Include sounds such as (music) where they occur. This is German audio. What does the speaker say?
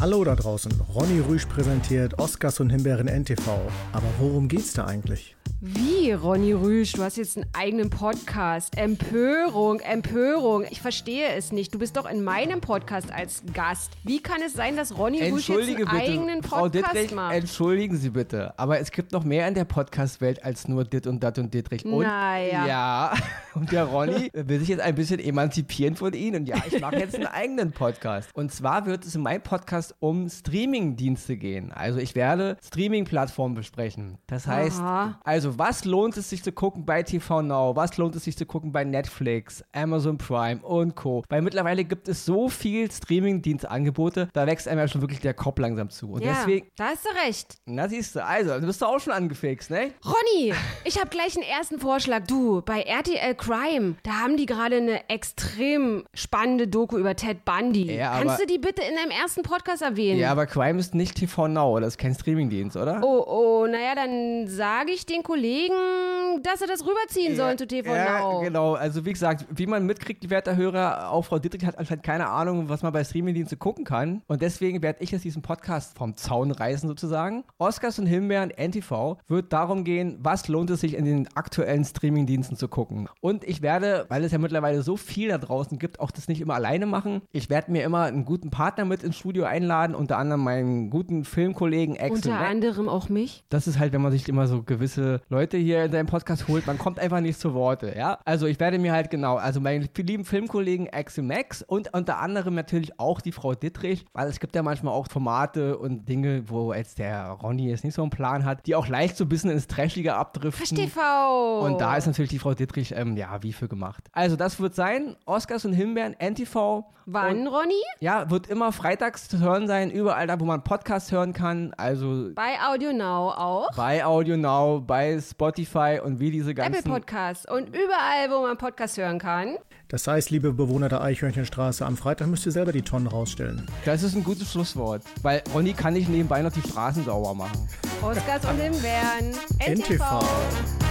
Hallo da draußen, Ronny Rüsch präsentiert Oscars und Himbeeren NTV. Aber worum geht's da eigentlich? Wie, Ronny Rüsch? Du hast jetzt einen eigenen Podcast. Empörung, Empörung. Ich verstehe es nicht. Du bist doch in meinem Podcast als Gast. Wie kann es sein, dass Ronny Rüsch jetzt einen bitte, eigenen Frau Podcast Dittrich, macht? Entschuldigen Sie bitte, aber es gibt noch mehr in der Podcast-Welt als nur Dit und Dat und Dittrich. Und, Naja. Ja, (laughs) und der Ronny will sich jetzt ein bisschen emanzipieren von Ihnen. Und ja, ich mache jetzt einen eigenen Podcast. Und zwar wird es in meinem Podcast um Streaming-Dienste gehen. Also ich werde Streaming-Plattformen besprechen. Das heißt, Aha. also was lohnt es sich zu gucken bei TV Now? Was lohnt es sich zu gucken bei Netflix, Amazon Prime und Co. Weil mittlerweile gibt es so viel Streaming-Dienstangebote, da wächst einem ja schon wirklich der Kopf langsam zu. Und ja, deswegen, da hast du recht. na siehst du, also, du bist auch schon angefixt, ne? Ronny, ich habe gleich einen ersten Vorschlag. Du, bei RTL Crime, da haben die gerade eine extrem spannende Doku über Ted Bundy. Ja, Kannst aber- du die bitte in deinem ersten Podcast erwähnen? Ja, aber Crime ist nicht TV Now, das ist kein Streamingdienst, oder? Oh, oh, naja, dann sage ich den Kollegen, Kollegen dass sie das rüberziehen sollen zu TV ja, Now. genau. Also wie gesagt, wie man mitkriegt, werter Hörer, auch Frau Dittrich hat anscheinend keine Ahnung, was man bei Streamingdiensten gucken kann. Und deswegen werde ich jetzt diesen Podcast vom Zaun reißen sozusagen. Oscars und Himbeeren, NTV, wird darum gehen, was lohnt es sich in den aktuellen Streamingdiensten zu gucken. Und ich werde, weil es ja mittlerweile so viel da draußen gibt, auch das nicht immer alleine machen. Ich werde mir immer einen guten Partner mit ins Studio einladen, unter anderem meinen guten Filmkollegen Axel Unter anderem auch mich. Das ist halt, wenn man sich immer so gewisse Leute hier in seinem Podcast holt, man kommt einfach nicht zu Worte, ja. Also ich werde mir halt genau, also meinen lieben Filmkollegen Axel Max und unter anderem natürlich auch die Frau Dittrich, weil es gibt ja manchmal auch Formate und Dinge, wo jetzt der Ronny jetzt nicht so einen Plan hat, die auch leicht so ein bisschen ins Trashige abdriften. TV. Und da ist natürlich die Frau Dittrich, ähm, ja, wie für gemacht. Also das wird sein, Oscars und Himbeeren, NTV. Wann, Und, Ronny? ja, wird immer freitags zu hören sein, überall da, wo man Podcast hören kann. Also Bei Audio Now auch. bei Audio Now, bei Spotify und wie diese ganzen. Apple Podcasts und überall, wo man Podcast hören kann. Das heißt, liebe Bewohner der Eichhörnchenstraße, am Freitag müsst ihr selber die Tonnen rausstellen. Das ist ein gutes Schlusswort, weil Ronny kann nicht nebenbei noch die Straßen sauber machen. Oscars und Himbeeren. NTV. NTV.